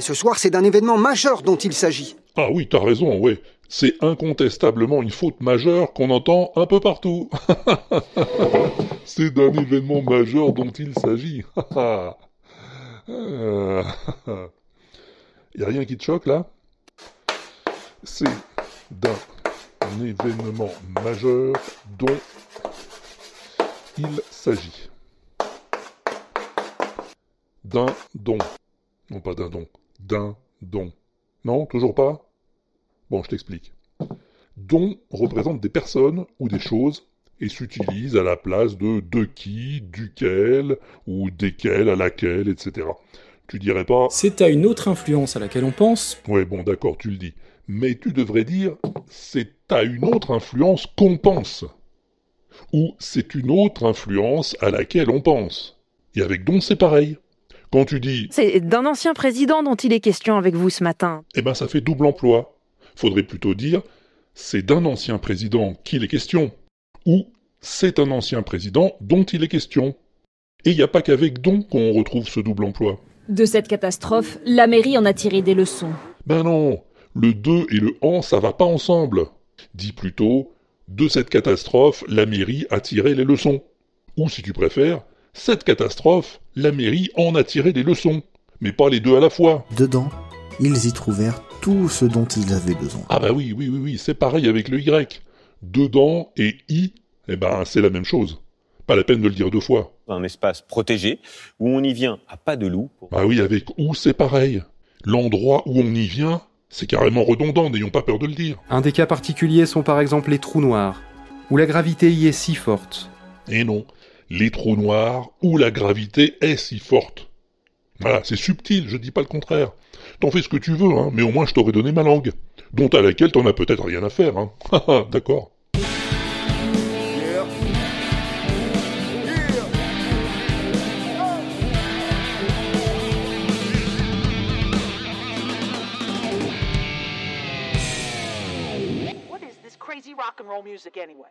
Ce soir, c'est d'un événement majeur dont il s'agit. Ah oui, t'as raison, ouais. C'est incontestablement une faute majeure qu'on entend un peu partout. c'est d'un événement majeur dont il s'agit. Il y a rien qui te choque là? C'est d'un événement majeur dont il s'agit. D'un don. Non pas d'un don. D'un don. Non, toujours pas Bon, je t'explique. Don représente des personnes ou des choses et s'utilise à la place de de qui, duquel, ou desquels, à laquelle, etc. Tu dirais pas... C'est à une autre influence à laquelle on pense. Ouais, bon, d'accord, tu le dis. Mais tu devrais dire, c'est à une autre influence qu'on pense. Ou c'est une autre influence à laquelle on pense. Et avec don, c'est pareil. Quand tu dis... C'est d'un ancien président dont il est question avec vous ce matin. Eh ben, ça fait double emploi. Faudrait plutôt dire, c'est d'un ancien président qu'il est question. Ou c'est un ancien président dont il est question. Et il n'y a pas qu'avec don qu'on retrouve ce double emploi. De cette catastrophe, la mairie en a tiré des leçons. Ben non, le de et le en, ça va pas ensemble. Dis plutôt, de cette catastrophe, la mairie a tiré les leçons. Ou si tu préfères, cette catastrophe, la mairie en a tiré des leçons. Mais pas les deux à la fois. Dedans, ils y trouvèrent tout ce dont ils avaient besoin. Ah bah oui, oui, oui, oui, c'est pareil avec le Y. Dedans et I, eh ben c'est la même chose. Pas la peine de le dire deux fois. Un espace protégé où on y vient à pas de loup. Bah oui, avec où c'est pareil. L'endroit où on y vient, c'est carrément redondant, n'ayons pas peur de le dire. Un des cas particuliers sont par exemple les trous noirs, où la gravité y est si forte. Et non, les trous noirs où la gravité est si forte. Voilà, c'est subtil, je dis pas le contraire. T'en fais ce que tu veux, hein, mais au moins je t'aurais donné ma langue, dont à laquelle t'en as peut-être rien à faire, hein. D'accord. What is rock music anyway?